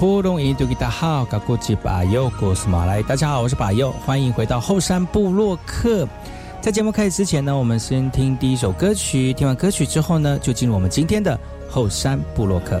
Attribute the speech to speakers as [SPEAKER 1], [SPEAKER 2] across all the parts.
[SPEAKER 1] 大家好，我是马来。大家好，我是巴佑，欢迎回到后山部落客。在节目开始之前呢，我们先听第一首歌曲。听完歌曲之后呢，就进入我们今天的后山部落客。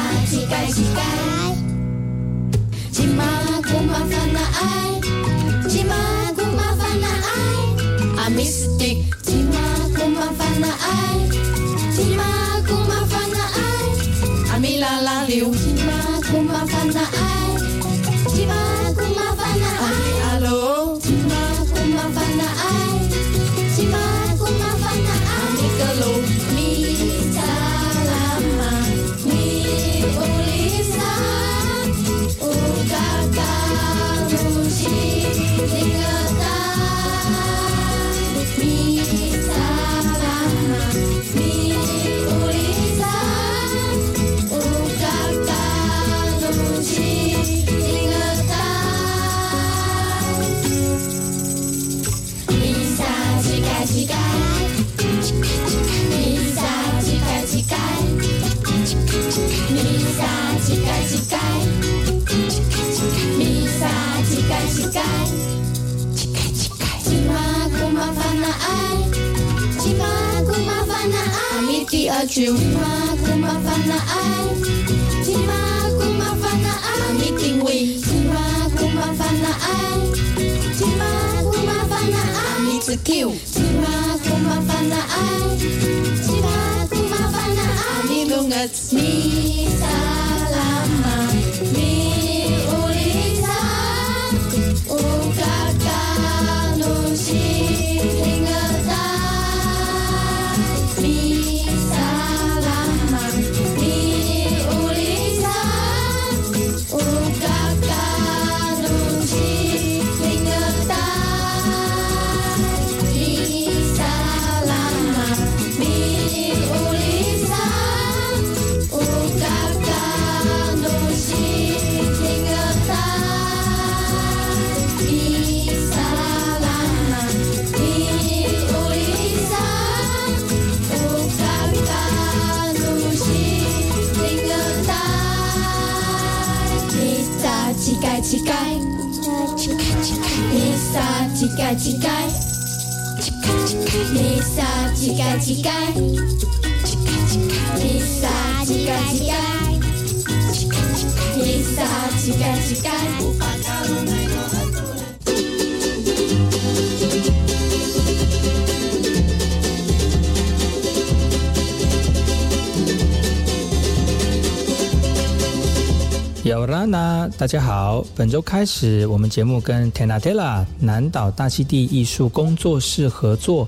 [SPEAKER 2] 弥第二句，今嘛古嘛烦恼爱，今嘛古嘛撒乞丐乞丐，弥撒乞丐乞丐，弥撒乞丐乞丐，弥撒乞丐乞丐。
[SPEAKER 1] 有拉娜，大家好。本周开始，我们节目跟 Tenatela 南岛大溪地艺术工作室合作，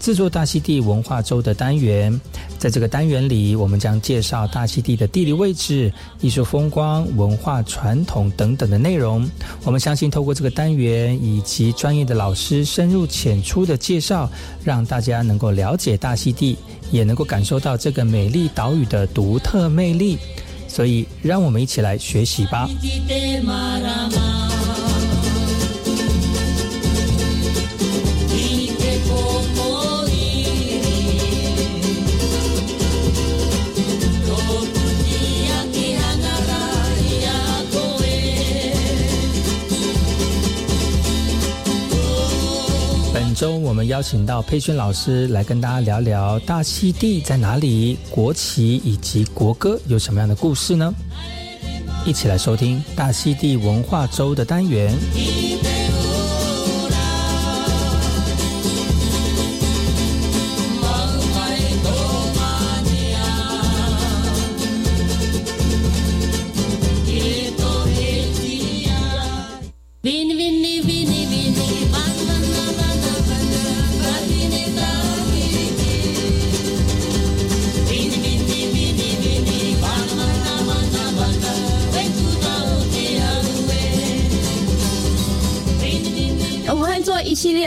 [SPEAKER 1] 制作大溪地文化周的单元。在这个单元里，我们将介绍大溪地的地理位置、艺术风光、文化传统等等的内容。我们相信，透过这个单元以及专业的老师深入浅出的介绍，让大家能够了解大溪地，也能够感受到这个美丽岛屿的独特魅力。所以，让我们一起来学习吧。本周我们邀请到佩轩老师来跟大家聊聊大溪地在哪里，国旗以及国歌有什么样的故事呢？一起来收听大溪地文化周的单元。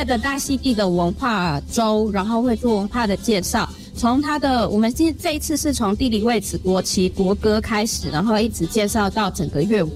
[SPEAKER 3] 的大溪地的文化周，然后会做文化的介绍。从它的，我们今这一次是从地理位置、国旗、国歌开始，然后一直介绍到整个乐舞。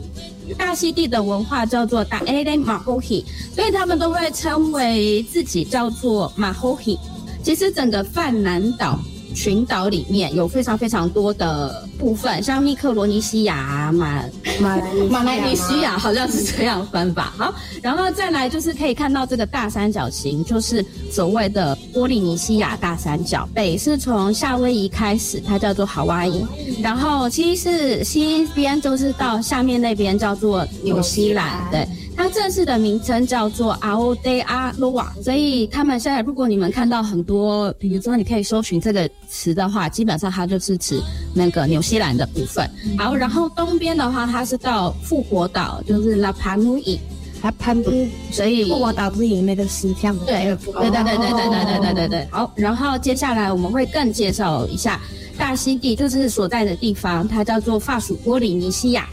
[SPEAKER 3] 大溪地的文化叫做大 A L 马后 h 所以他们都会称为自己叫做马后 h 其实整个泛南岛群岛里面有非常非常多的部分，像密克罗尼西亚、马
[SPEAKER 4] 马
[SPEAKER 3] 马来尼西亚好像是这样分吧。好，然后再来就是可以看到这个大三角形，就是所谓的波利尼西亚大三角。北是从夏威夷开始，它叫做好哇伊，然后其实是西边就是到下面那边叫做纽西兰，对。它正式的名称叫做 Aotea Loa，所以他们现在如果你们看到很多，比如说你可以搜寻这个词的话，基本上它就是指那个纽西兰的部分。好，然后东边的话，它是到复活岛，就是拉帕努伊，
[SPEAKER 4] 它攀不，
[SPEAKER 3] 所以
[SPEAKER 4] 复活岛不赢那个石像。
[SPEAKER 3] 对对对对对对对对对对对。好，然后接下来我们会更介绍一下大溪地，就是所在的地方，它叫做法属波利尼西亚。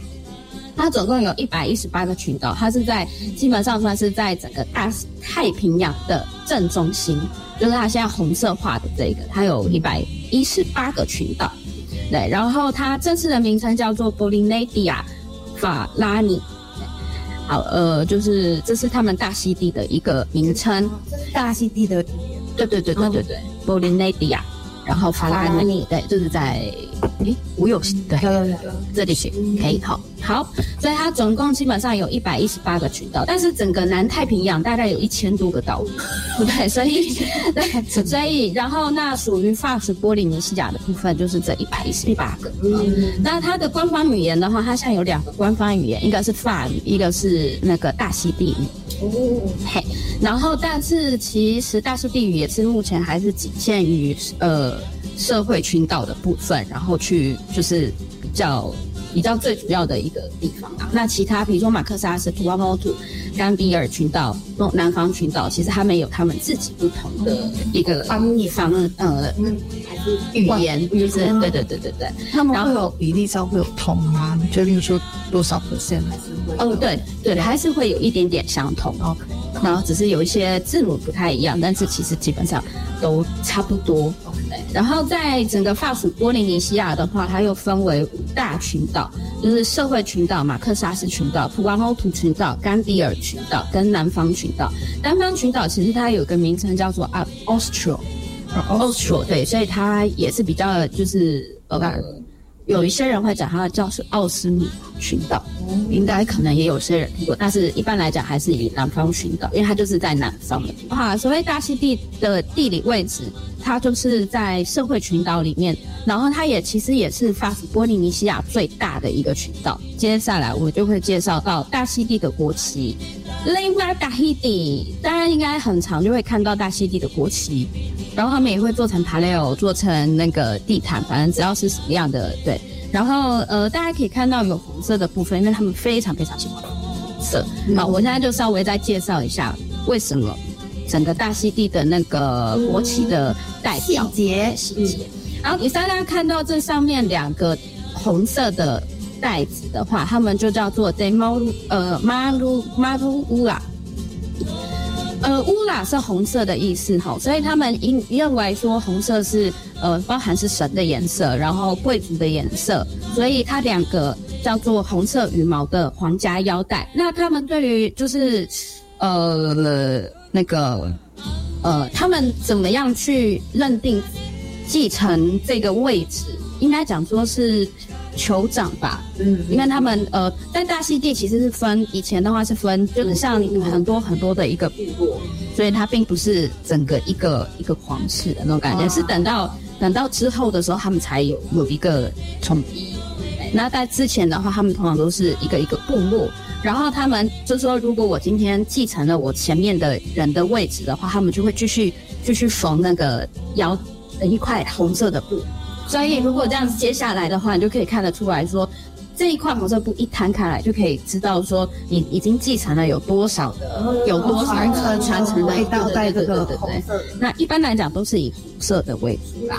[SPEAKER 3] 它总共有一百一十八个群岛，它是在基本上算是在整个大太平洋的正中心，就是它现在红色画的这个，它有一百一十八个群岛。对，然后它正式的名称叫做波利内迪亚法拉尼。好，呃，就是这是他们大溪地的一个名称，
[SPEAKER 4] 大溪地的，
[SPEAKER 3] 对对对对对对，波利内迪亚。然后法拉尼，对，就是在诶，我有对，这里去可以好，好，所以它总共基本上有一百一十八个群岛，但是整个南太平洋大概有一千多个岛屿，对，所以 对，所以然后那属于法属波利尼西亚的部分就是这一百一十八个，嗯，那它的官方语言的话，它现在有两个官方语言，一个是法语，一个是那个大溪地语。哦，嘿，然后但是其实大溪地语也是目前还是仅限于呃社会群岛的部分，然后去就是比较比较最主要的一个地方啊。那其他比如说马克萨斯、图瓦莫图、甘比尔群岛、东南方群岛，其实他们有他们自己不同的一个方语方呃语言，就是对对对对对，
[SPEAKER 4] 他们会有比例上会有同吗？就例如说多少 percent 还是？
[SPEAKER 3] 哦，对对，还是会有一点点相同哦，然后只是有一些字母不太一样，但是其实基本上都差不多。然后在整个法属波利尼西亚的话，它又分为五大群岛，就是社会群岛、马克萨斯群岛、普瓦欧图群岛、甘比尔群岛跟南方群岛。南方群岛其实它有个名称叫做啊 Austral，Austral 对，所以它也是比较就是呃。有一些人会讲它叫是奥斯米群岛，应该可能也有些人听过，但是一般来讲还是以南方群岛，因为它就是在南方的。啊，所谓大溪地的地理位置，它就是在社会群岛里面，然后它也其实也是法属波利尼西亚最大的一个群岛。接下来我就会介绍到大溪地的国旗。另外，大溪地大家应该很常就会看到大溪地的国旗。然后他们也会做成爬雷欧，做成那个地毯，反正只要是什么样的对。然后呃，大家可以看到有红色的部分，因为他们非常非常喜欢红色。好，我现在就稍微再介绍一下为什么整个大溪地的那个国旗的代表
[SPEAKER 4] 细节
[SPEAKER 3] 细节。然后，你大家看到这上面两个红色的袋子的话，他们就叫做 demo 呃 maru maru ula。呃，乌拉是红色的意思哈，所以他们认认为说红色是呃包含是神的颜色，然后贵族的颜色，所以它两个叫做红色羽毛的皇家腰带。那他们对于就是呃那个呃他们怎么样去认定继承这个位置？应该讲说是。酋长吧，嗯，因为他们呃，在大溪地其实是分，以前的话是分，就是像很多很多的一个部落，所以它并不是整个一个一个皇室的那种感觉，是等到等到之后的时候，他们才有有一个统一。那在之前的话，他们通常都是一个一个部落，然后他们就说，如果我今天继承了我前面的人的位置的话，他们就会继续继续缝那个腰的一块红色的布。所以，如果这样子接下来的话，你就可以看得出来说，这一块红色布一摊开来，就可以知道说你已经继承了有多少的，有多少
[SPEAKER 4] 的传承的一道带这个红色。
[SPEAKER 3] 那一般来讲都是以红色的为主啦。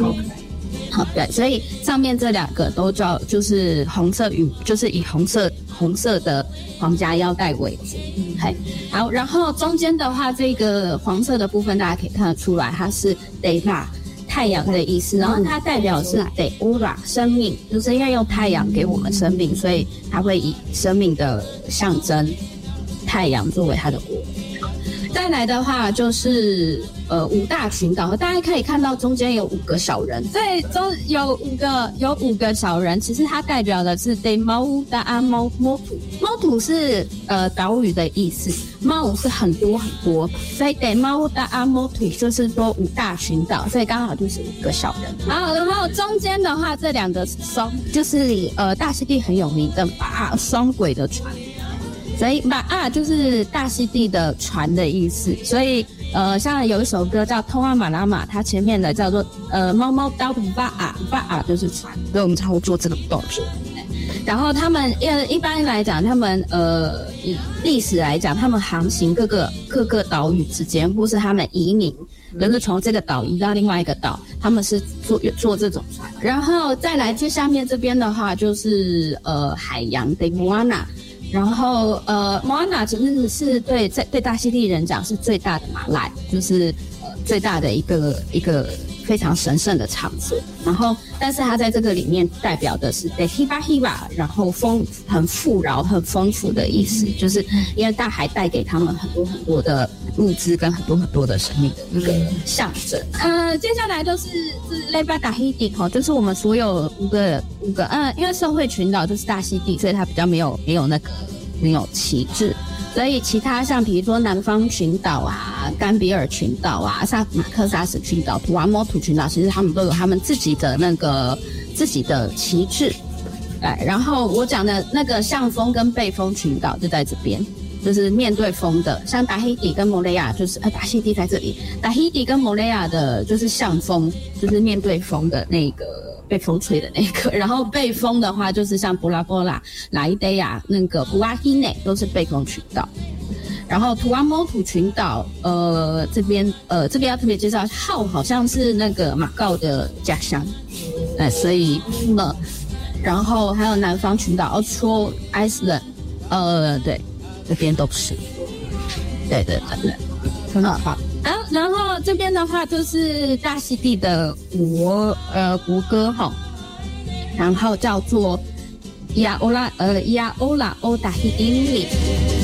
[SPEAKER 3] 好，对，所以上面这两个都叫就是红色与就是以红色红色的皇家腰带为主。嗯，嘿，好，然后中间的话，这个黄色的部分大家可以看得出来，它是 data。太阳的意思，然后它代表是得乌拉生命，就是要用太阳给我们生命，所以它会以生命的象征太阳作为它的国。再来的话就是呃五大群岛，大家可以看到中间有五个小人，对，中有五个有五个小人，其实它代表的是 De Mau Da a Mau Motu，猫土是呃岛屿的意思，猫是很多很多，所以 De Mau Da a Motu 就是说五大群岛，所以刚好就是五个小人。然后然后中间的话这两个是双就是呃大溪地很有名的把双轨的船。所以马啊就是大溪地的船的意思，所以呃，像有一首歌叫《通往马拉马》，它前面的叫做呃猫猫刀巴啊巴啊就是船，所以我们才会做这个动作。然后他们呃一般来讲，他们呃以历史来讲，他们航行各个各个岛屿之间，或是他们移民，就是从这个岛移到另外一个岛，他们是坐坐这种船。然后再来接下面这边的话，就是呃海洋的 Moana。然后，呃，Moana 其实是对在对大溪地人讲是最大的马来，就是呃最大的一个一个非常神圣的场所。然后，但是它在这个里面代表的是 The Hiba Hiba，然后丰很富饶、很丰富的意思，就是因为大海带给他们很多很多的物资跟很多很多的生命的一个象征。呃，接下来就是是 l e b a d a h i d i 哦，就是我们所有五个五个，嗯，因为社会群岛就是大溪地，所以它比较没有没有那个没有旗帜。所以其他像比如说南方群岛啊、甘比尔群岛啊、萨马克萨斯群岛、图瓦莫图群岛，其实他们都有他们自己的那个自己的旗帜。哎，然后我讲的那个向风跟背风群岛就在这边，就是面对风的。像达希底跟摩雷亚，就是呃达希底在这里，达希底跟摩雷亚的就是向风，就是面对风的那个被风吹的那个。然后被风的话，就是像布拉波拉、拉伊德亚、那个布阿希内都是被风群岛。然后图瓦莫图群岛，呃，这边呃这边要特别介绍，号好像是那个马告的家乡，哎，所以呃。然后还有南方群岛 Austral Island，呃，对，这边都是，对对对对，很好。然后这边的话就是大溪地的国呃国歌哈，然后叫做亚欧拉呃亚欧拉欧达希丁里。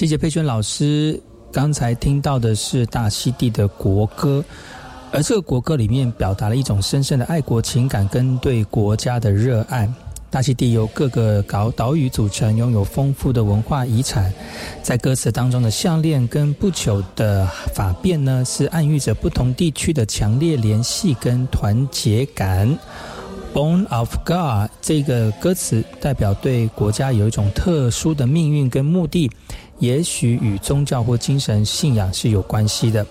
[SPEAKER 1] 谢谢佩轩老师。刚才听到的是大溪地的国歌，而这个国歌里面表达了一种深深的爱国情感跟对国家的热爱。大溪地由各个岛岛屿组成，拥有丰富的文化遗产。在歌词当中的项链跟不朽的发辫呢，是暗喻着不同地区的强烈联系跟团结感。Born of God 这个歌词代表对国家有一种特殊的命运跟目的。也许与宗教或精神信仰是有关系的。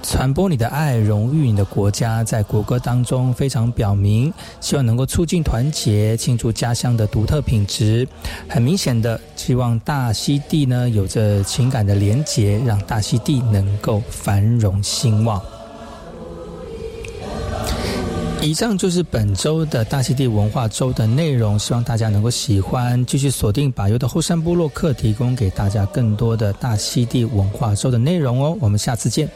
[SPEAKER 1] 传播你的爱，荣誉你的国家，在国歌当中非常表明，希望能够促进团结，庆祝家乡的独特品质。很明显的，希望大溪地呢有着情感的连结，让大溪地能够繁荣兴旺。以上就是本周的大溪地文化周的内容，希望大家能够喜欢，继续锁定把优的后山部落客，提供给大家更多的大溪地文化周的内容哦。我们下次见。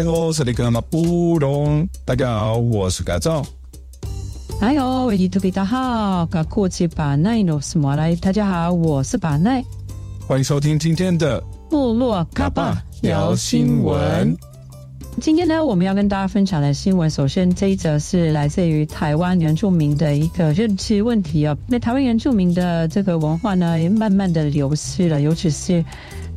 [SPEAKER 5] 哎呦，是那个马布隆，大家好，我是改造。
[SPEAKER 6] 哎呦，维迪图比大好，噶过去把奈诺什么来？大家好，我是把奈，
[SPEAKER 5] 欢迎收听今天的
[SPEAKER 6] 部落卡巴聊新闻。今天呢，我们要跟大家分享的新闻，首先这一则是来自于台湾原住民的一个认知问题哦。那台湾原住民的这个文化呢，也慢慢的流失了，尤其是。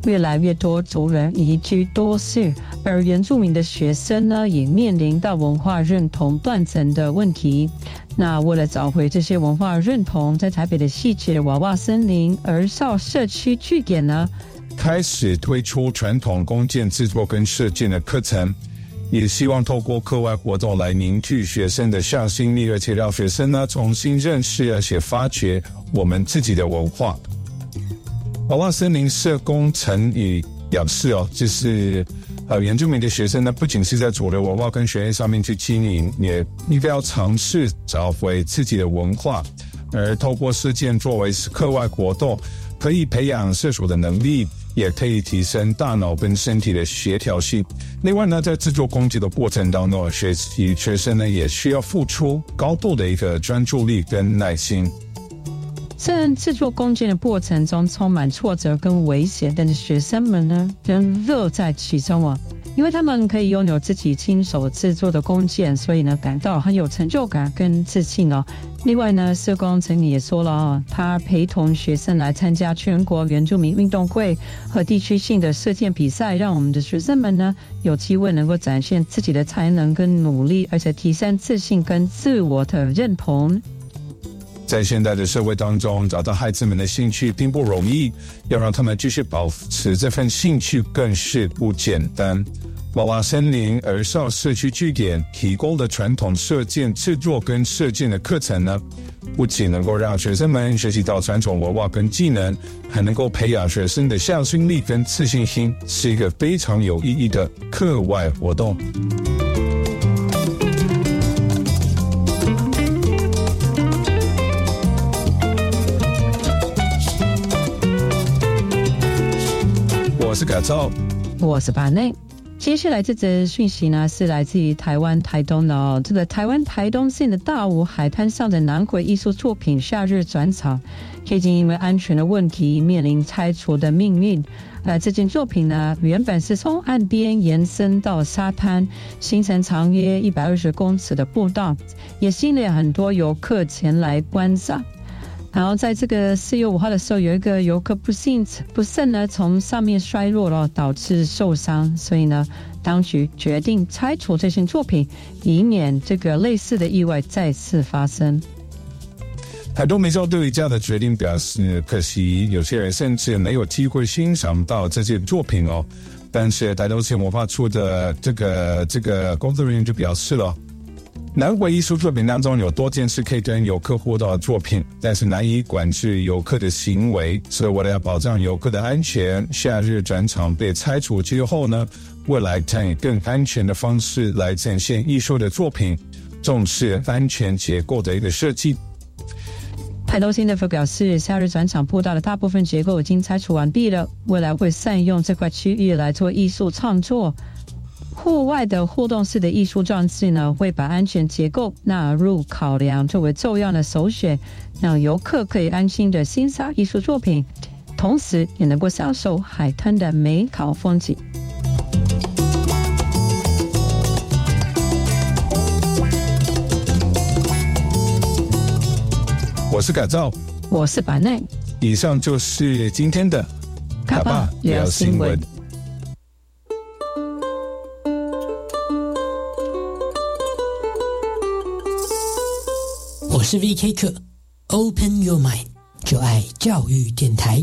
[SPEAKER 6] 越来越多族人移居都市，而原住民的学生呢，也面临到文化认同断层的问题。那为了找回这些文化认同，在台北的细节娃娃森林儿少社区据点呢，
[SPEAKER 5] 开始推出传统弓箭制作跟射箭的课程，也希望透过课外活动来凝聚学生的向心力，而且让学生呢重新认识而且发掘我们自己的文化。娃娃森林社工陈宇表示：“哦，就是呃，原住民的学生呢，不仅是在主流文化跟学业上面去经营，也应该要尝试找回自己的文化，而透过事件作为课外活动，可以培养射手的能力，也可以提升大脑跟身体的协调性。另外呢，在制作工具的过程当中，学习学生呢也需要付出高度的一个专注力跟耐心。”
[SPEAKER 6] 在制作弓箭的过程中充满挫折跟危险，但是学生们呢仍乐在其中啊，因为他们可以拥有自己亲手制作的弓箭，所以呢感到很有成就感跟自信哦。另外呢，社工陈也说了啊，他陪同学生来参加全国原住民运动会和地区性的射箭比赛，让我们的学生们呢有机会能够展现自己的才能跟努力，而且提升自信跟自我的认同。
[SPEAKER 5] 在现代的社会当中，找到孩子们的兴趣并不容易，要让他们继续保持这份兴趣更是不简单。娃娃森林儿少社区据点提供的传统射箭制作跟射箭的课程呢，不仅能够让学生们学习到传统文化跟技能，还能够培养学生的向心力跟自信心，是一个非常有意义的课外活动。我是改造，
[SPEAKER 6] 我是巴内。接下来这则讯息呢，是来自于台湾台东的哦。这个台湾台东县的大武海滩上的南国艺术作品《夏日转场》，已经因为安全的问题面临拆除的命运。呃，这件作品呢，原本是从岸边延伸到沙滩，形成长约一百二十公尺的步道，也吸引了很多游客前来观赏。然后在这个四月五号的时候，有一个游客不幸不慎呢从上面摔落了，导致受伤，所以呢，当局决定拆除这件作品，以免这个类似的意外再次发生。
[SPEAKER 5] 台东民众对于这样的决定表示可惜，有些人甚至没有机会欣赏到这件作品哦。但是台东县文化处的这个这个工作人员就表示了。南回艺术作品当中有多件是可以跟游客互动的作品，但是难以管制游客的行为，所以为了要保障游客的安全，夏日展场被拆除之后呢，未来将以更安全的方式来展现艺术的作品，重视安全结构的一个设计。
[SPEAKER 6] 台东新政府表示，夏日转场步道的大部分结构已经拆除完毕了，未来会善用这块区域来做艺术创作。户外的互动式的艺术装置呢，会把安全结构纳入考量，作为重要的首选，让游客可以安心的欣赏艺术作品，同时也能够享受海滩的美好风景。
[SPEAKER 5] 我是改造，
[SPEAKER 6] 我是板内，
[SPEAKER 5] 以上就是今天的
[SPEAKER 6] 卡巴聊新闻。
[SPEAKER 7] 我是 V.K. 课
[SPEAKER 8] ，Open Your Mind，就爱教育电台。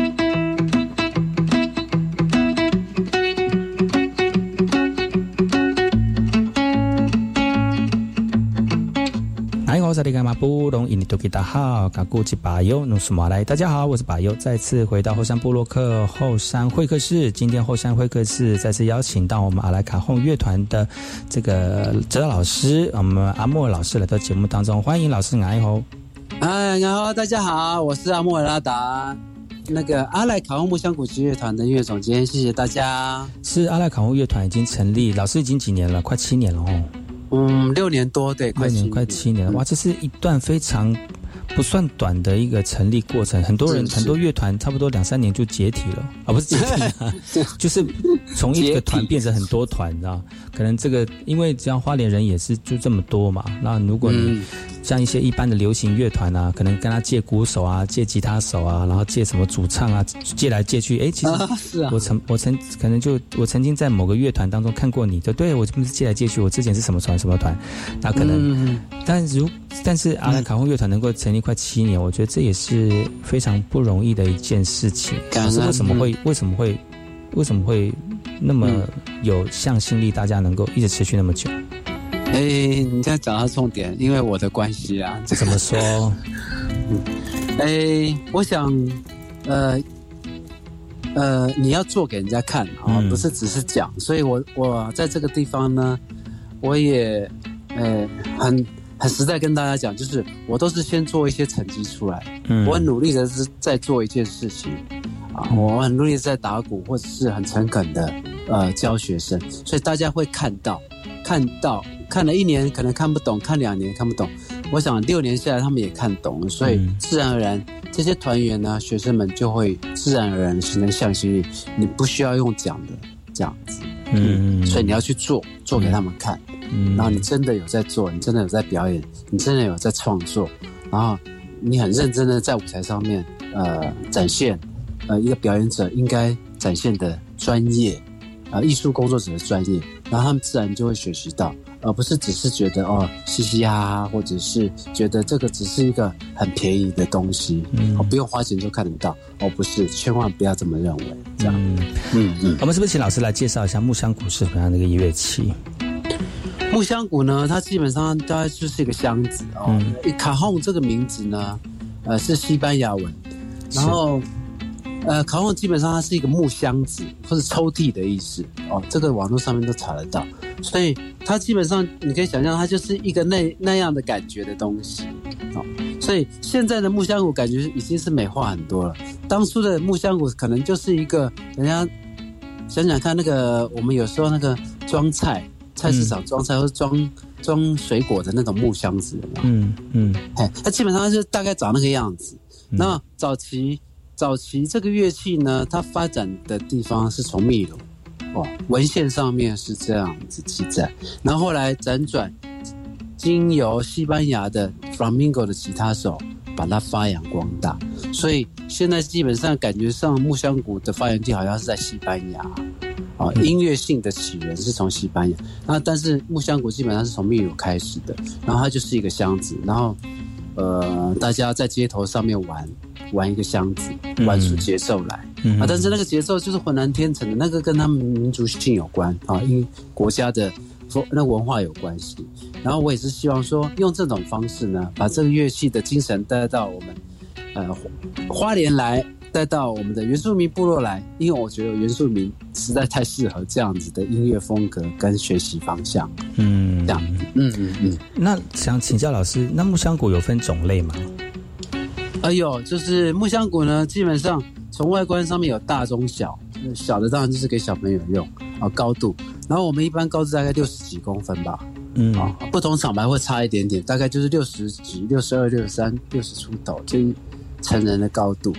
[SPEAKER 1] 萨利伽马布隆伊尼多吉达好，嘎古吉巴尤努苏马来，大家好，我是巴尤，再次回到后山部落克后山会客室。今天后山会客室再次邀请到我们阿莱卡轰乐团的这个指导老师，我们阿莫老师来到节目当中，欢迎老师爱好。
[SPEAKER 9] 哎，然后大家好，我是阿莫拉达，那个阿莱卡轰木香古琴乐团的音乐总监，谢谢大家。
[SPEAKER 1] 是阿莱卡轰乐团已经成立，老师已经几年了，快七年了哦。
[SPEAKER 9] 嗯，六年多，对，
[SPEAKER 1] 快年快七年了，哇，这是一段非常不算短的一个成立过程。很多人很多乐团差不多两三年就解体了，啊，不是解体啊，就是从一个团变成很多团，你知道？可能这个因为这样花莲人也是就这么多嘛，那如果你像一些一般的流行乐团啊，可能跟他借鼓手啊，借吉他手啊，然后借什么主唱啊，借来借去，哎，其实我曾我曾可能就我曾经在某个乐团当中看过你，就对我这不是借来借去，我之前是什么团什么团，那可能，但如但是阿兰卡轰乐团能够成立快七年，我觉得这也是非常不容易的一件事情。可是为什么会为什么会为什么会那么有向心力？大家能够一直持续那么久？
[SPEAKER 9] 哎，你这样讲到重点，因为我的关系啊，
[SPEAKER 1] 怎么说？
[SPEAKER 9] 哎，我想，呃，呃，你要做给人家看啊，不是只是讲。所以我我在这个地方呢，我也呃很很实在跟大家讲，就是我都是先做一些成绩出来，嗯，我很努力的是在做一件事情啊，我很努力在打鼓，或者是很诚恳的呃教学生，所以大家会看到看到。看了一年可能看不懂，看两年看不懂，我想六年下来他们也看懂了，所以自然而然这些团员呢，学生们就会自然而然形成向心力。你不需要用讲的这样子，嗯，所以你要去做，做给他们看，嗯，然后你真的有在做，你真的有在表演，你真的有在创作，然后你很认真的在舞台上面呃展现，呃一个表演者应该展现的专业，啊艺术工作者的专业，然后他们自然就会学习到。而不是只是觉得哦嘻嘻哈哈，或者是觉得这个只是一个很便宜的东西，嗯，哦不用花钱就看得到，哦不是，千万不要这么认为。这样。嗯嗯，
[SPEAKER 1] 我们是不是请老师来介绍一下木香鼓是怎么样的一个乐器？
[SPEAKER 9] 木香鼓呢，它基本上大概就是一个箱子哦。卡洪这个名字呢，呃，是西班牙文，然后。呃，卡洪基本上它是一个木箱子或者抽屉的意思哦，这个网络上面都查得到，所以它基本上你可以想象，它就是一个那那样的感觉的东西哦。所以现在的木香鼓感觉已经是美化很多了，当初的木香鼓可能就是一个人家想想看，那个我们有时候那个装菜菜市场装菜或者装装水果的那种木箱子，嗯嗯，哎，它基本上就大概长那个样子。那早期。早期这个乐器呢，它发展的地方是从秘鲁，哦，文献上面是这样子记载。然后后来辗转，经由西班牙的 Flamingo 的吉他手把它发扬光大，所以现在基本上感觉上木箱鼓的发源地好像是在西班牙，啊，音乐性的起源是从西班牙。那但是木香鼓基本上是从秘鲁开始的，然后它就是一个箱子，然后呃，大家在街头上面玩。玩一个箱子，玩出节奏来啊！但是那个节奏就是浑然天成的，那个跟他们民族性有关啊，因为国家的那文化有关系。然后我也是希望说，用这种方式呢，把这个乐器的精神带到我们呃花莲来，带到我们的原住民部落来，因为我觉得原住民实在太适合这样子的音乐风格跟学习方向。嗯，这样，嗯嗯嗯。
[SPEAKER 1] 那想请教老师，那木香鼓有分种类吗？
[SPEAKER 9] 哎呦，就是木香鼓呢，基本上从外观上面有大、中、小，小的当然就是给小朋友用啊，高度。然后我们一般高度大概六十几公分吧，嗯啊，不同厂牌会差一点点，大概就是六十几、六十二、六十三、六十出头，就成人的高度。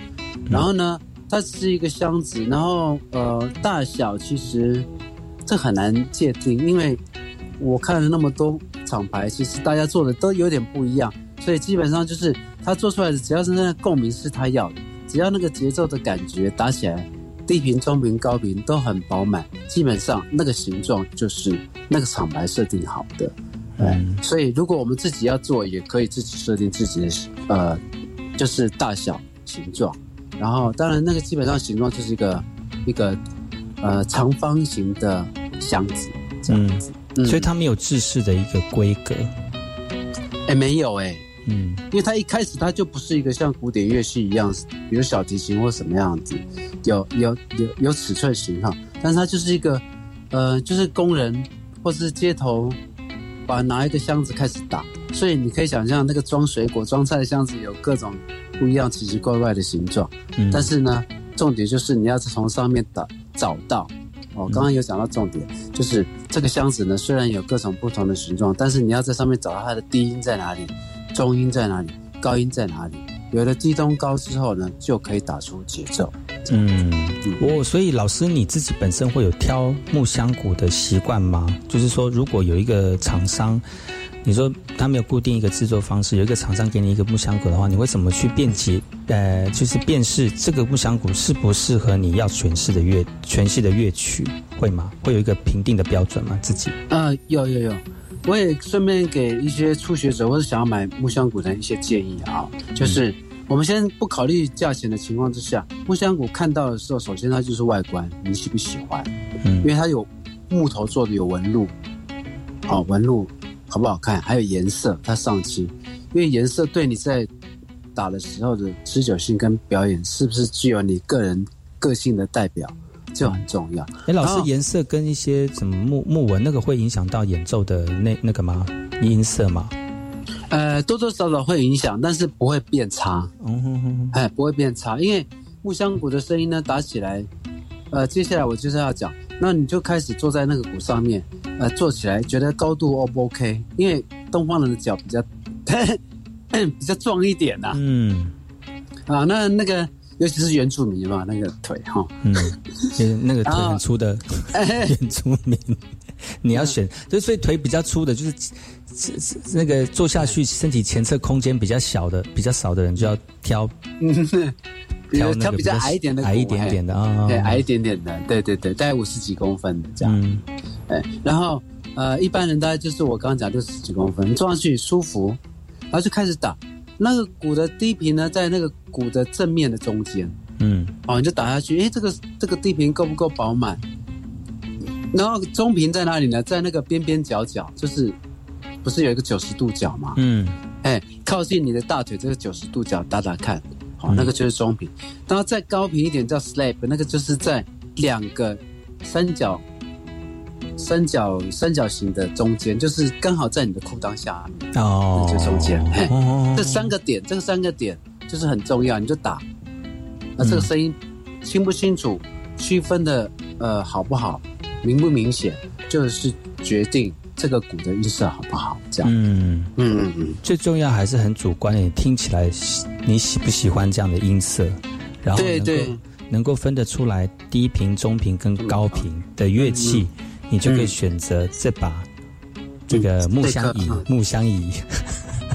[SPEAKER 9] 然后呢，它是一个箱子，然后呃，大小其实这很难界定，因为我看了那么多厂牌，其实大家做的都有点不一样，所以基本上就是。它做出来的只要是那个共鸣是他要的，只要那个节奏的感觉打起来，低频、中频、高频都很饱满，基本上那个形状就是那个厂牌设定好的。嗯，所以如果我们自己要做，也可以自己设定自己的呃，就是大小、形状。然后当然那个基本上形状就是一个一个呃长方形的箱子这样子。
[SPEAKER 1] 嗯，所以它没有制式的一个规格。
[SPEAKER 9] 哎，没有哎。嗯，因为它一开始它就不是一个像古典乐器一样，比如小提琴或什么样子，有有有有尺寸型号，但是它就是一个，呃，就是工人或是街头，把拿一个箱子开始打，所以你可以想象那个装水果、装菜的箱子有各种不一样、奇奇怪怪的形状，嗯但是呢，重点就是你要从上面找找到，哦，刚刚有讲到重点，就是这个箱子呢虽然有各种不同的形状，但是你要在上面找到它的低音在哪里。中音在哪里？高音在哪里？有了低中高之后呢，就可以打出节奏。
[SPEAKER 1] 嗯，我所以老师你自己本身会有挑木箱鼓的习惯吗？就是说，如果有一个厂商，你说他没有固定一个制作方式，有一个厂商给你一个木箱鼓的话，你会怎么去辨解？呃，就是辨识这个木箱鼓适不适合你要诠释的乐诠释的乐曲，会吗？会有一个评定的标准吗？自己？
[SPEAKER 9] 呃，有有有。我也顺便给一些初学者或者想要买木箱鼓的一些建议啊，就是我们先不考虑价钱的情况之下，木箱鼓看到的时候，首先它就是外观，你喜不喜欢？嗯，因为它有木头做的有纹路，好纹路好不好看？还有颜色，它上漆，因为颜色对你在打的时候的持久性跟表演是不是具有你个人个性的代表？就很重要。
[SPEAKER 1] 哎，老师，颜色跟一些什么木木纹那个会影响到演奏的那那个吗？音色吗？
[SPEAKER 9] 呃，多多少少会影响，但是不会变差。嗯哼哼，哎，不会变差，因为木箱鼓的声音呢打起来，呃，接下来我就是要讲，那你就开始坐在那个鼓上面，呃，坐起来觉得高度 O 不 OK？因为东方人的脚比较 比较壮一点呐。嗯，啊，那那个。尤其是原住民嘛，那个腿哈，嗯，
[SPEAKER 1] 那个腿很粗的 原住民，你要选，就所以腿比较粗的，就是那个坐下去身体前侧空间比较小的、比较少的人，就要挑，
[SPEAKER 9] 挑挑比较矮一点的，
[SPEAKER 1] 矮一点点的啊，
[SPEAKER 9] 对，矮一点点的，对对对，大概五十几公分的这样，哎，然后呃，一般人大概就是我刚刚讲六十几公分，坐上去舒服，然后就开始打。那个鼓的低频呢，在那个鼓的正面的中间，
[SPEAKER 1] 嗯，
[SPEAKER 9] 哦，你就打下去，诶，这个这个低频够不够饱满？然后中频在哪里呢？在那个边边角角，就是不是有一个九十度角嘛？
[SPEAKER 1] 嗯，
[SPEAKER 9] 哎，靠近你的大腿这个九十度角打打看，好、那个就是中频。然后再高频一点叫 slab，那个就是在两个三角三角三角形的中间，就是刚好在你的裤裆下面，
[SPEAKER 1] 哦，
[SPEAKER 9] 就中间。嘿
[SPEAKER 1] 哦
[SPEAKER 9] 这三个点，这个三个点就是很重要，你就打。那这个声音清不清楚，区分的呃好不好，明不明显，就是决定这个鼓的音色好不好。这样，
[SPEAKER 1] 嗯。
[SPEAKER 9] 嗯嗯嗯，
[SPEAKER 1] 最重要还是很主观的，你听起来喜你喜不喜欢这样的音色，然后能够
[SPEAKER 9] 对。对
[SPEAKER 1] 能够分得出来低频、中频跟高频的乐器，你就可以选择这把这个木箱椅木箱椅，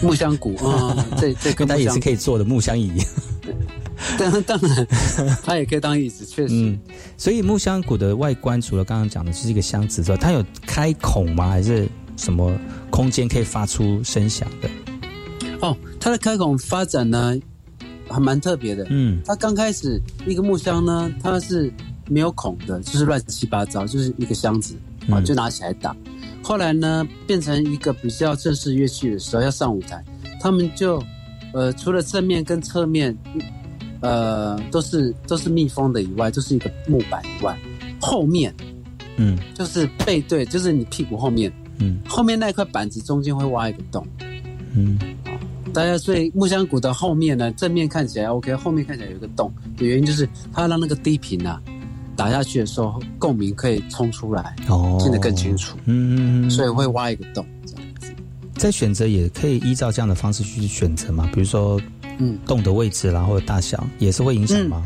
[SPEAKER 9] 木箱鼓啊，这这个
[SPEAKER 1] 跟 它也是可
[SPEAKER 9] 以，
[SPEAKER 1] 以做的木箱椅。
[SPEAKER 9] 当然 当然，它也可以当椅子，确实。
[SPEAKER 1] 嗯，所以木箱鼓的外观除了刚刚讲的是一个箱子之外，它有开孔吗？还是什么空间可以发出声响的？
[SPEAKER 9] 哦，它的开孔发展呢，还蛮特别的。
[SPEAKER 1] 嗯，
[SPEAKER 9] 它刚开始一个木箱呢，它是没有孔的，就是乱七八糟，就是一个箱子啊，
[SPEAKER 1] 嗯
[SPEAKER 9] 就拿起来打。后来呢，变成一个比较正式乐器的时候，要上舞台，他们就呃，除了正面跟侧面，呃，都是都是密封的以外，就是一个木板以外，后面
[SPEAKER 1] 嗯。
[SPEAKER 9] 就是背对，就是你屁股后面，
[SPEAKER 1] 嗯。
[SPEAKER 9] 后面那块板子中间会挖一个洞。
[SPEAKER 1] 嗯。
[SPEAKER 9] 大家所以木箱鼓的后面呢，正面看起来 OK，后面看起来有一个洞，的原因就是它让那个低频啊打下去的时候，共鸣可以冲出来，
[SPEAKER 1] 哦，
[SPEAKER 9] 听得更清楚，
[SPEAKER 1] 嗯
[SPEAKER 9] 所以会挖一个洞这样子。
[SPEAKER 1] 在选择也可以依照这样的方式去选择嘛，比如说，
[SPEAKER 9] 嗯，
[SPEAKER 1] 洞的位置啦，或者大小，也是会影响吗？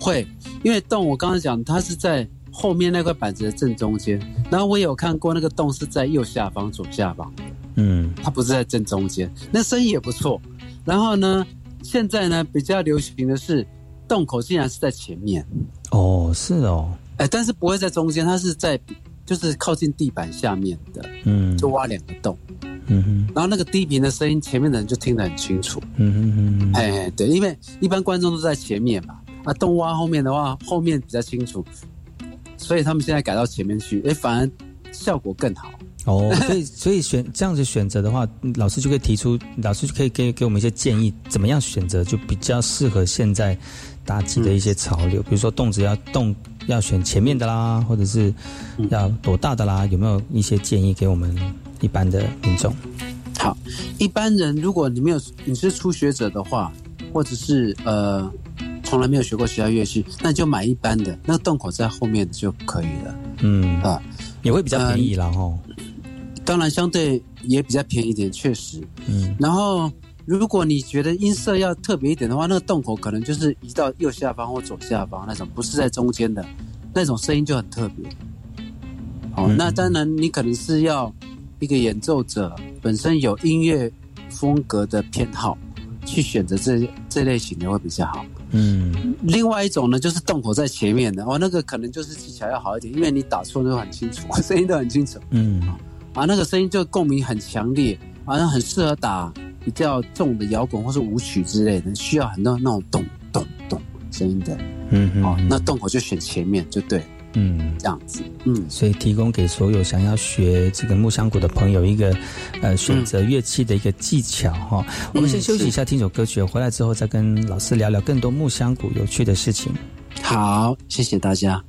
[SPEAKER 9] 会，因为洞我刚刚讲它是在后面那块板子的正中间，然后我也有看过那个洞是在右下方、左下方，
[SPEAKER 1] 嗯。
[SPEAKER 9] 它不是在正中间，那生意也不错。然后呢，现在呢比较流行的是洞口竟然是在前面，
[SPEAKER 1] 哦，是哦，
[SPEAKER 9] 哎，但是不会在中间，它是在就是靠近地板下面的，
[SPEAKER 1] 嗯。
[SPEAKER 9] 就挖两个洞，
[SPEAKER 1] 嗯哼。
[SPEAKER 9] 然后那个低频的声音，前面的人就听得很清楚。
[SPEAKER 1] 嗯哼嗯哼，
[SPEAKER 9] 哎，对，因为一般观众都在前面嘛，啊，动挖后面的话，后面比较清楚，所以他们现在改到前面去，哎，反而效果更好。
[SPEAKER 1] 哦，所以所以选这样子选择的话，老师就可以提出，老师就可以给给我们一些建议，怎么样选择就比较适合现在打击的一些潮流，比如说动子要动要选前面的啦，或者是要多大的啦，有没有一些建议给我们一般的民众？
[SPEAKER 9] 好，一般人如果你没有你是初学者的话，或者是呃从来没有学过其他乐器，那你就买一般的，那个洞口在后面就可以了。
[SPEAKER 1] 嗯
[SPEAKER 9] 啊，
[SPEAKER 1] 也会比较便宜啦吼。
[SPEAKER 9] 当然相对也比较便宜一点，确实。
[SPEAKER 1] 嗯，
[SPEAKER 9] 然后如果你觉得音色要特别一点的话，那个洞口可能就是移到右下方或左下方那种，不是在中间的那种声音就很特别。哦，
[SPEAKER 1] 嗯
[SPEAKER 9] 那当然你可能是要一个演奏者本身有音乐风格的偏好，去选择这这类型的会比较好。
[SPEAKER 1] 嗯
[SPEAKER 9] 另外一种呢，就是洞口在前面的哦，那个可能就是技巧要好一点，因为你打错都很清楚，声音都很清楚。
[SPEAKER 1] 嗯
[SPEAKER 9] 啊，那个声音就共鸣很强烈，好像很适合打比较重的摇滚或是舞曲之类的，需要很多那种咚咚咚声音的。
[SPEAKER 1] 嗯嗯，
[SPEAKER 9] 哦，那洞口就选前面就对，
[SPEAKER 1] 嗯，
[SPEAKER 9] 这样子。嗯，
[SPEAKER 1] 所以提供给所有想要学这个木香鼓的朋友一个呃选择乐器的一个技巧哈、我们先休息一下，听首歌曲，回来之后再跟老师聊聊更多木香鼓有趣的事情。
[SPEAKER 9] 好，谢谢大家。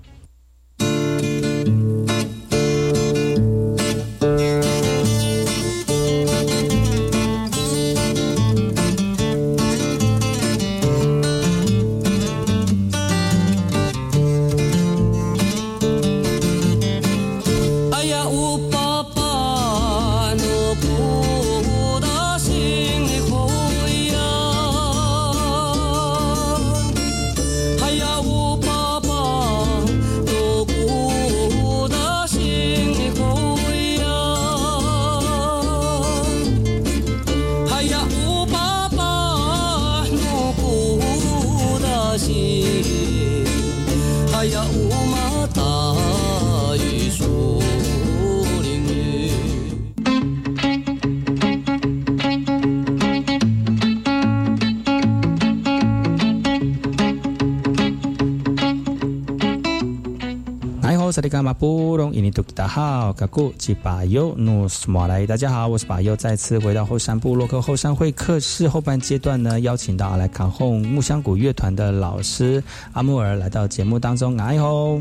[SPEAKER 1] 好，萨利伽马布隆，印尼多吉达好，嘎古吉巴尤努斯马来，大家好，我是巴尤，再次回到后山部落克后山会客室后半阶段呢，邀请到阿莱卡洪木香谷乐团的老师阿木尔来到节目当中，哎吼，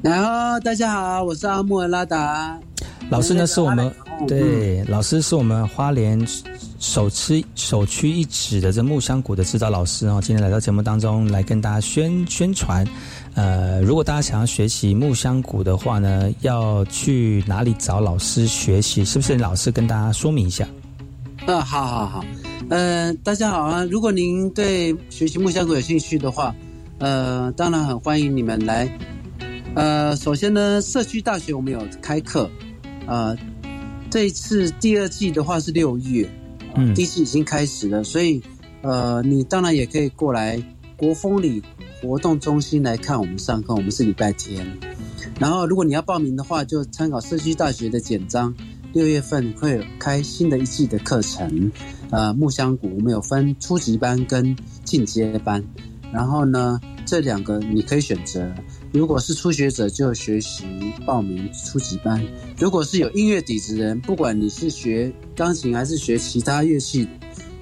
[SPEAKER 9] 然后大家好，我是阿木尔拉达。
[SPEAKER 1] 老师呢是我们对，老师是我们花莲首屈首屈一指的这木香谷的指导老师哦。今天来到节目当中来跟大家宣宣传，呃，如果大家想要学习木香谷的话呢，要去哪里找老师学习？是不是老师跟大家说明一下？
[SPEAKER 9] 啊，好好好，呃，大家好啊！如果您对学习木香谷有兴趣的话，呃，当然很欢迎你们来。呃，首先呢，社区大学我们有开课。呃，这一次第二季的话是六月，嗯，第一季已经开始了，所以呃，你当然也可以过来国风里活动中心来看我们上课。我们是礼拜天，然后如果你要报名的话，就参考社区大学的简章，六月份会有开新的一季的课程。呃，木香谷我们有分初级班跟进阶班，然后呢，这两个你可以选择。如果是初学者，就学习报名初级班；如果是有音乐底子的人，不管你是学钢琴还是学其他乐器，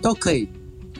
[SPEAKER 9] 都可以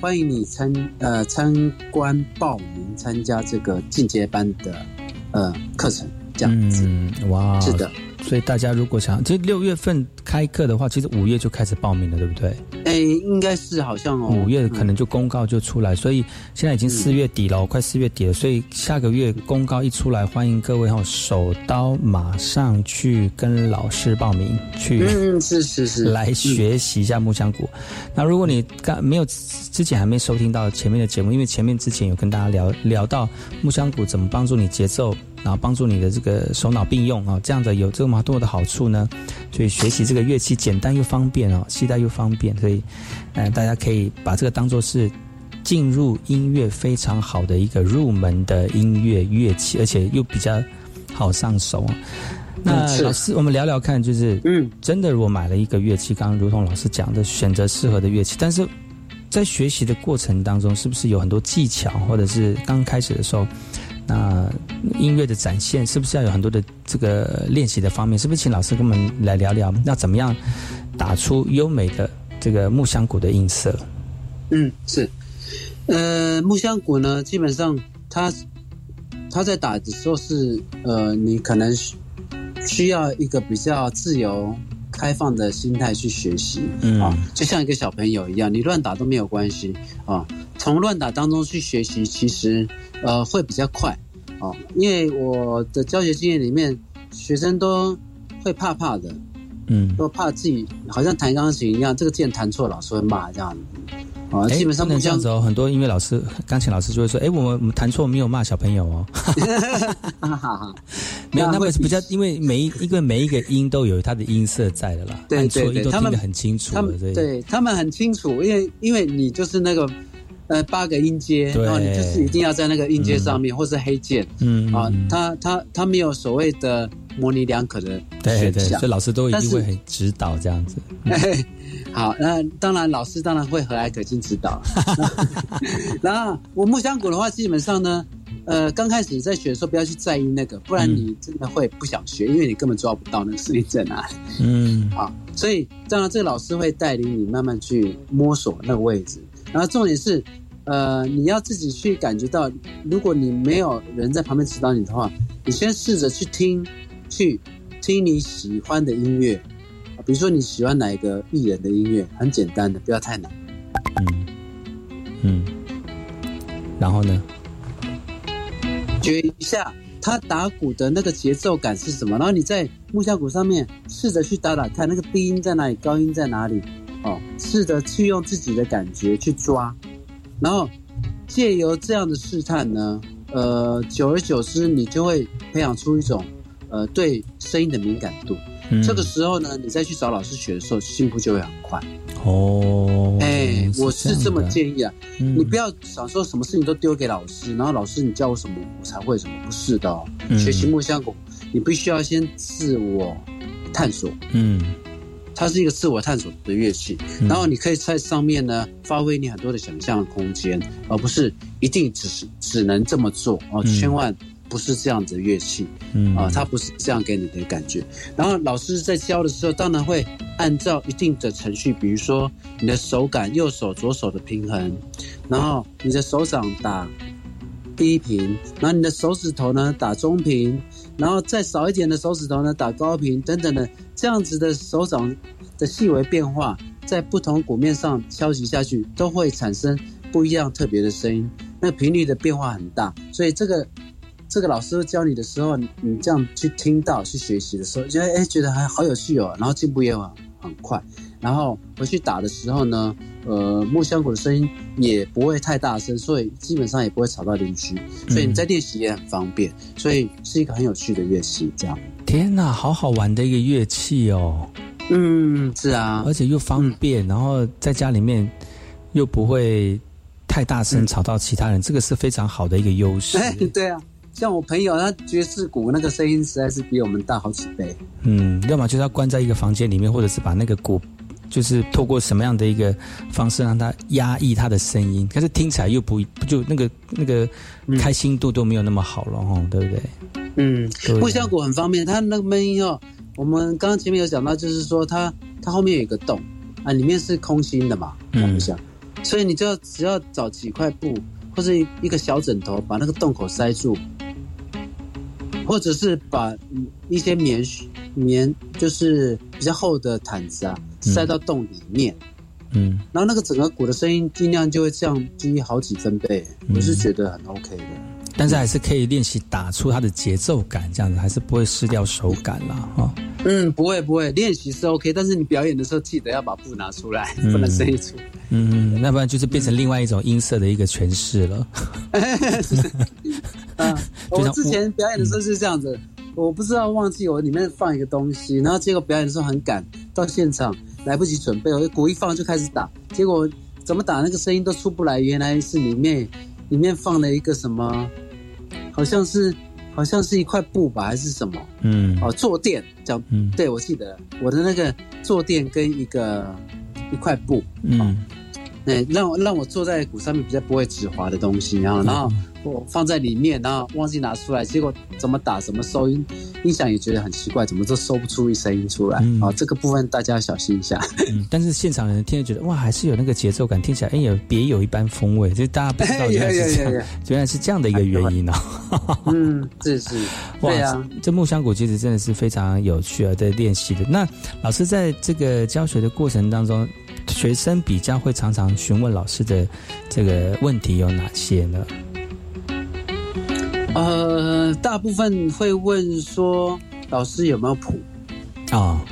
[SPEAKER 9] 欢迎你参呃参观报名参加这个进阶班的呃课程。这样子，
[SPEAKER 1] 哇，
[SPEAKER 9] 是的。
[SPEAKER 1] 所以大家如果想，其实六月份开课的话，其实五月就开始报名了，对不对？
[SPEAKER 9] 哎，应该是好像哦。
[SPEAKER 1] 五月可能就公告就出来，所以现在已经四月底了，快四月底了，所以下个月公告一出来，欢迎各位哈手刀马上去跟老师报名去，
[SPEAKER 9] 嗯，是是是，
[SPEAKER 1] 来学习一下木香鼓。那如果你刚没有之前还没收听到前面的节目，因为前面之前有跟大家聊聊到木香鼓怎么帮助你节奏。然后帮助你的这个手脑并用啊，这样的有这么多的好处呢，所以学习这个乐器简单又方便哦，携带又方便，所以，呃，大家可以把这个当做是进入音乐非常好的一个入门的音乐乐器，而且又比较好上手啊。那老师，我们聊聊看，就是嗯，真的如果买了一个乐器，刚刚如同老师讲的，选择适合的乐器，但是在学习的过程当中，是不是有很多技巧，或者是刚开始的时候？那音乐的展现是不是要有很多的这个练习的方面？是不是请老师跟我们来聊聊，要怎么样打出优美的这个木香鼓的音色？
[SPEAKER 9] 嗯，是。呃，木香鼓呢，基本上它它在打的时候是呃，你可能需要一个比较自由开放的心态去学习啊，就像一个小朋友一样，你乱打都没有关系啊。从乱打当中去学习，其实。呃，会比较快，哦，因为我的教学经验里面，学生都会怕怕的，
[SPEAKER 1] 嗯，
[SPEAKER 9] 都怕自己好像弹钢琴一样，这个键弹错，老师会骂这样子，啊，基本上
[SPEAKER 1] 不能这样子哦。很多音乐老师、钢琴老师就会说，哎，我们我们弹错没有骂小朋友哦，没有，那会比较，因为每一因为每一个音都有它的音色在的啦，
[SPEAKER 9] 对对
[SPEAKER 1] 对，他们很清楚，
[SPEAKER 9] 他们对他们很清楚，因为因为你就是那个。呃，八个音阶，然后你就是一定要在那个音阶上面，或是黑键，
[SPEAKER 1] 嗯
[SPEAKER 9] 啊，他他他没有所谓的模棱两可的
[SPEAKER 1] 选项，所以老师都一定会很指导这样子。
[SPEAKER 9] 好，那当然老师当然会和蔼可亲指导。然后 我木香鼓的话，基本上呢，呃，刚开始在学的时候不要去在意那个，不然你真的会不想学，因为你根本抓不到那个声音在哪里。
[SPEAKER 1] 嗯，
[SPEAKER 9] 啊，所以当然这个老师会带领你慢慢去摸索那个位置，然后重点是。呃，你要自己去感觉到，如果你没有人在旁边指导你的话，你先试着去听，去听你喜欢的音乐，比如说你喜欢哪一个艺人的音乐，很简单的，不要太难。
[SPEAKER 1] 嗯嗯，然后呢，
[SPEAKER 9] 觉一下他打鼓的那个节奏感是什么，然后你在木箱鼓上面试着去打打看，那个低音在哪里，高音在哪里，哦，试着去用自己的感觉去抓。然后借由这样的试探呢，呃，久而久之，你就会培养出一种呃对声音的敏感度。这个时候呢，你再去找老师学的时候，进步就会很快。
[SPEAKER 1] 哦，
[SPEAKER 9] 哎，我是这么建议啊，你不要想说什么事情都丢给老师，然后老师你教我什么我才会什么，不是的。学习木香果，你必须要先自我探索。
[SPEAKER 1] 嗯。
[SPEAKER 9] 它是一个自我探索的乐器，然后你可以在上面呢发挥你很多的想象空间，而不是一定只是只能这么做哦。千万不是这样子的乐器，
[SPEAKER 1] 嗯
[SPEAKER 9] 啊，它不是这样给你的感觉。然后老师在教的时候，当然会按照一定的程序，比如说你的手感，右手左手的平衡，然后你的手掌打低频，然后你的手指头呢打中频，然后再少一点的手指头呢打高频等等的，这样子的手掌的细微变化，在不同鼓面上敲击下去，都会产生不一样特别的声音，那频率的变化很大，所以这个。这个老师教你的时候，你这样去听到、去学习的时候，觉得哎，觉得还好有趣哦，然后进步也很很快。然后回去打的时候呢，呃，木香鼓的声音也不会太大声，所以基本上也不会吵到邻居，所以你在练习也很方便，所以是一个很有趣的乐器。这样，
[SPEAKER 1] 天哪，好好玩的一个乐器哦。
[SPEAKER 9] 嗯，是啊，
[SPEAKER 1] 而且又方便，然后在家里面又不会太大声吵到其他人，这个是非常好的一个优势。
[SPEAKER 9] 哎，对啊。像我朋友，他爵士鼓那个声音实在是比我们大好几倍。
[SPEAKER 1] 嗯，要么就是要关在一个房间里面，或者是把那个鼓，就是透过什么样的一个方式让他压抑他的声音，可是听起来又不不就那个那个开心度都没有那么好了哈，对不对？
[SPEAKER 9] 嗯，木效果很方便，它那个闷音哦，我们刚刚前面有讲到，就是说它它后面有一个洞啊，里面是空心的嘛，木箱，所以你就要只要找几块布或者一个小枕头，把那个洞口塞住。或者是把一些棉棉，就是比较厚的毯子啊，塞到洞里面，
[SPEAKER 1] 嗯，
[SPEAKER 9] 然后那个整个鼓的声音音量就会降低好几分贝，我是觉得很 OK 的。
[SPEAKER 1] 但是还是可以练习打出它的节奏感，这样子还是不会失掉手感啦，哈。
[SPEAKER 9] 嗯，不会不会，练习是 OK，但是你表演的时候记得要把布拿出来，不能声音出。
[SPEAKER 1] 嗯，那不然就是变成另外一种音色的一个诠释了。
[SPEAKER 9] 啊，我之前表演的时候是这样子，我不知道忘记我里面放一个东西，然后结果表演的时候很赶，到现场来不及准备，我就鼓一放就开始打，结果怎么打那个声音都出不来，原来是里面里面放了一个什么，好像是好像是一块布吧，还是什么？
[SPEAKER 1] 嗯，
[SPEAKER 9] 哦，坐垫，讲，对我记得我的那个坐垫跟一个一块布，
[SPEAKER 1] 嗯。
[SPEAKER 9] 对，让我让我坐在鼓上面比较不会指滑的东西，然后然后我放在里面，然后忘记拿出来，结果怎么打怎么收音，音响也觉得很奇怪，怎么都收不出一声音出来啊！这个部分大家要小心一下。
[SPEAKER 1] 嗯，但是现场人听着觉得哇，还是有那个节奏感，听起来哎也别有一般风味，就大家不知道原来是这样，原来是这样的一个原因呢。
[SPEAKER 9] 嗯，这是 对啊，
[SPEAKER 1] 这木香鼓其实真的是非常有趣啊，在练习的。那老师在这个教学的过程当中。学生比较会常常询问老师的这个问题有哪些呢？
[SPEAKER 9] 呃，大部分会问说老师有没有谱。
[SPEAKER 1] 啊？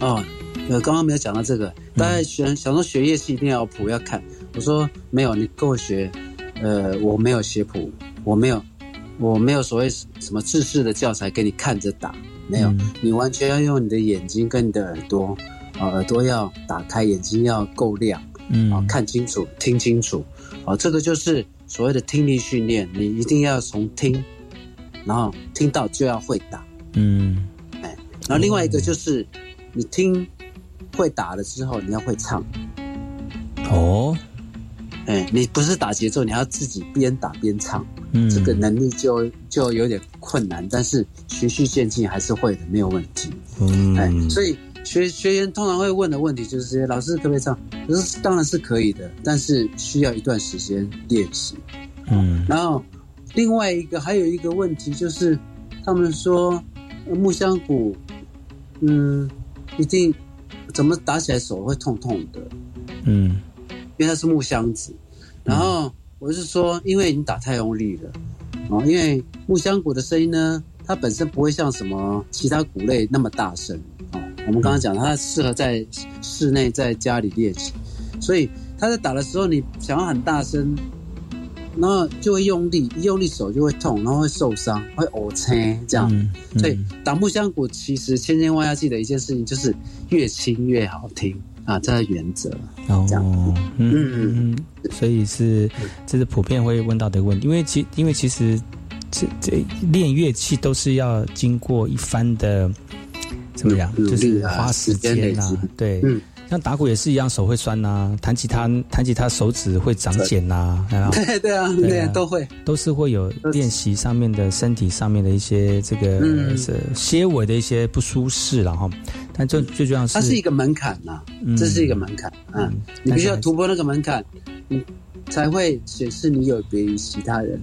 [SPEAKER 9] 哦，呃，刚刚没有讲到这个，大家学想说学乐器一定要有谱要看，我说没有，你跟我学，呃，我没有写谱，我没有，我没有所谓什么制式的教材给你看着打，没有，你完全要用你的眼睛跟你的耳朵。啊，耳朵要打开，眼睛要够亮，
[SPEAKER 1] 嗯，
[SPEAKER 9] 啊，看清楚，听清楚，啊，这个就是所谓的听力训练。你一定要从听，然后听到就要会打，
[SPEAKER 1] 嗯，
[SPEAKER 9] 哎，然后另外一个就是你听会打了之后，你要会唱，
[SPEAKER 1] 哦，
[SPEAKER 9] 哎，你不是打节奏，你要自己边打边唱，
[SPEAKER 1] 嗯，
[SPEAKER 9] 这个能力就就有点困难，但是循序渐进还是会的，没有问题，
[SPEAKER 1] 嗯，
[SPEAKER 9] 哎，所以。学学员通常会问的问题就是这些：老师可不可以唱？可是当然是可以的，但是需要一段时间练习。
[SPEAKER 1] 嗯，
[SPEAKER 9] 然后另外一个还有一个问题就是，他们说木箱鼓，嗯，一定怎么打起来手会痛痛的。
[SPEAKER 1] 嗯，
[SPEAKER 9] 因为它是木箱子。然后我是说，因为你打太用力了哦，因为木箱鼓的声音呢，它本身不会像什么其他鼓类那么大声。我们刚刚讲，它适合在室内在家里练习，所以他在打的时候，你想要很大声，然后就会用力，一用力手就会痛，然后会受伤，会呕青这样。所以打木箱鼓其实千千万要记得一件事情，就是越轻越好听啊，这是原则。
[SPEAKER 1] 哦，
[SPEAKER 9] 嗯
[SPEAKER 1] 嗯嗯，所以是这是普遍会问到的问题，因为其因为其实这这练乐器都是要经过一番的。怎么样？就是花时间啊，对，像打鼓也是一样，手会酸呐、弹吉他弹吉他手指会长茧呐、有没有？
[SPEAKER 9] 对对啊，对都会。
[SPEAKER 1] 都是会有练习上面的身体上面的一些这个
[SPEAKER 9] 嗯。
[SPEAKER 1] 是些微的一些不舒适然后，但最最重要是
[SPEAKER 9] 它是一个门槛呐、
[SPEAKER 1] 嗯
[SPEAKER 9] 这是一个门槛啊，你必须要突破那个门槛，你才会显示你有别于其他人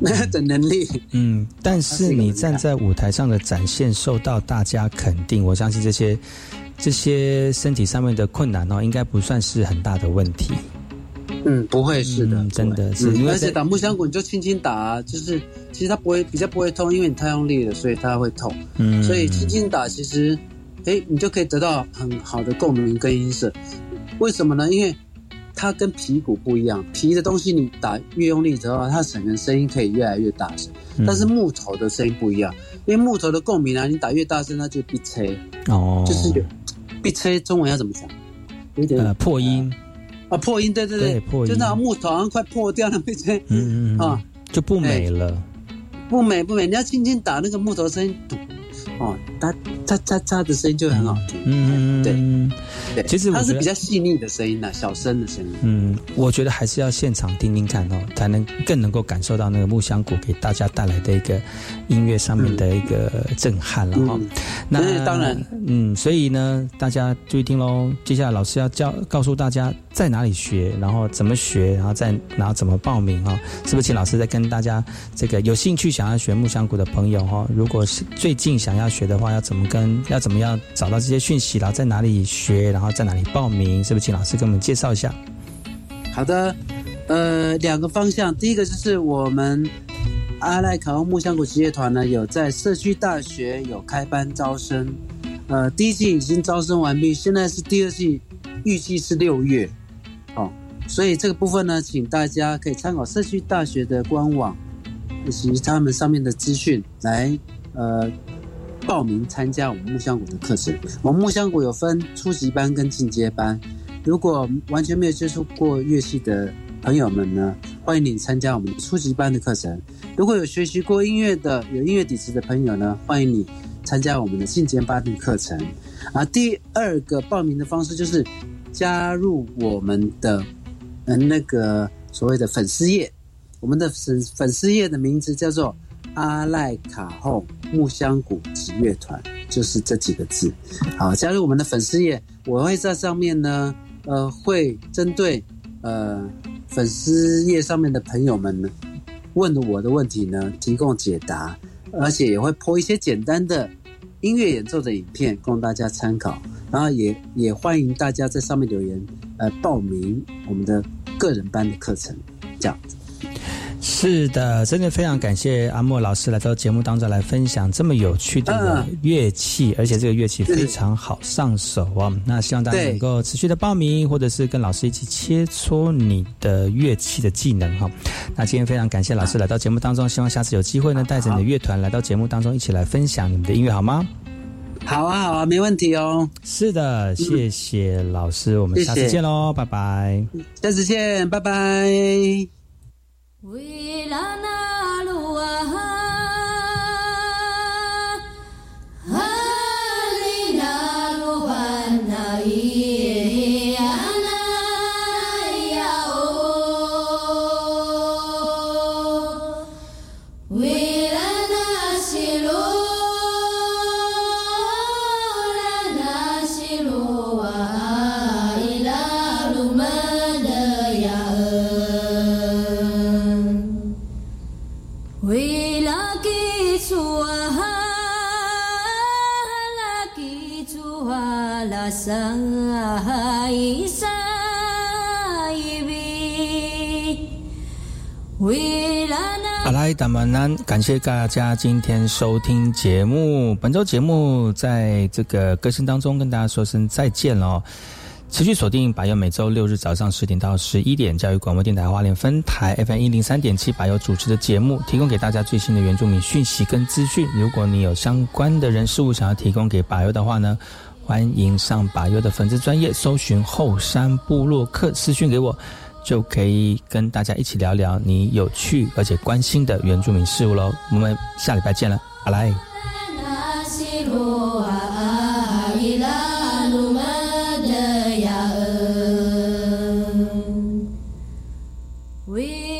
[SPEAKER 9] 的能力。
[SPEAKER 1] 嗯，但是你站在舞台上的展现受到大家肯定，我相信这些这些身体上面的困难哦，应该不算是很大的问题。
[SPEAKER 9] 嗯，不会是的，
[SPEAKER 1] 嗯真的是
[SPEAKER 9] 而且打木箱鼓你就轻轻打、啊，就是其实它不会比较不会痛，因为你太用力了，所以它会痛。
[SPEAKER 1] 嗯
[SPEAKER 9] 所以轻轻打，其实，哎，你就可以得到很好的共鸣跟音色。为什么呢？因为它跟皮鼓不一样，皮的东西你打越用力之后，它整个声音可以越来越大声。
[SPEAKER 1] 嗯
[SPEAKER 9] 但是木头的声音不一样，因为木头的共鸣啊，你打越大声，它就必吹，
[SPEAKER 1] 哦，
[SPEAKER 9] 就是有必吹。中文要怎么讲？有点
[SPEAKER 1] 呃破音
[SPEAKER 9] 啊，破音，对对
[SPEAKER 1] 对破音
[SPEAKER 9] 就那种木头好像快破掉了，被吹。
[SPEAKER 1] 嗯嗯嗯
[SPEAKER 9] 啊，
[SPEAKER 1] 就不美了。
[SPEAKER 9] 不美不美，你要轻轻打那个木头声音，咚哦，它嚓嚓嚓的声音就很好听。
[SPEAKER 1] 嗯
[SPEAKER 9] 对对，
[SPEAKER 1] 其实我觉得
[SPEAKER 9] 它是比较细腻的声音呐，小声的声音。
[SPEAKER 1] 嗯，我觉得还是要现场听听看哦，才能更能够感受到那个木香鼓给大家带来的一个音乐上面的一个震撼了哈、
[SPEAKER 9] 嗯
[SPEAKER 1] 那
[SPEAKER 9] 对当然，
[SPEAKER 1] 嗯，所以呢，大家注意听喽。接下来老师要教告诉大家在哪里学，然后怎么学，然后再然后怎么报名哈、是不是？请老师再跟大家这个有兴趣想要学木香鼓的朋友哈、如果是最近想要学的话，要怎么跟要怎么样找到这些讯息，然后在哪里学，然后在哪里报名，是不是？请老师给我们介绍一下。
[SPEAKER 9] 好的，呃，两个方向，第一个就是我们阿赖卡翁木香谷职业团呢，有在社区大学有开班招生，呃，第一季已经招生完毕，现在是第二季，预计是六月，哦，所以这个部分呢，请大家可以参考社区大学的官网以及他们上面的资讯来，呃。报名参加我们木香鼓的课程。我们木香鼓有分初级班跟进阶班，如果完全没有接触过乐器的朋友们呢，欢迎你参加我们初级班的课程。如果有学习过音乐的、有音乐底子的朋友呢，欢迎你参加我们的进阶班的课程。啊，第二个报名的方式就是加入我们的呃那个所谓的粉丝页，我们的粉粉丝页的名字叫做阿赖卡后木香鼓职乐团，就是这几个字。好，加入我们的粉丝页，我会在上面呢，呃，会针对呃粉丝页上面的朋友们呢问我的问题呢，提供解答，而且也会播一些简单的音乐演奏的影片供大家参考。然后也也欢迎大家在上面留言，呃，报名我们的个人班的课程，这样子。
[SPEAKER 1] 是的，真的非常感谢阿莫老师来到节目当中来分享这么有趣的乐器，而且这个乐器非常好上手哦。那希望大家能够持续的报名，或者是跟老师一起切磋你的乐器的技能哈。那今天非常感谢老师来到节目当中，希望下次有机会呢，带着你的乐团来到节目当中一起来分享你们的音乐好吗？
[SPEAKER 9] 好啊，好啊，没问题哦。
[SPEAKER 1] 是的，谢谢老师，我们下次见喽，拜拜。
[SPEAKER 9] 下次见，拜拜。
[SPEAKER 1] Oui, la 大，满南，感谢大家今天收听节目。本周节目在这个歌声当中跟大家说声再见了哦。持续锁定百优每周六日早上十点到十一点，教育广播电台花莲分台 FM 一零三点七百优主持的节目，提供给大家最新的原住民讯息跟资讯。如果你有相关的人事物想要提供给百优的话呢，欢迎上百优的粉丝专业搜寻后山部落客私讯给我。就可以跟大家一起聊聊你有趣而且关心的原住民事物喽。我们下礼拜见了，拜拜。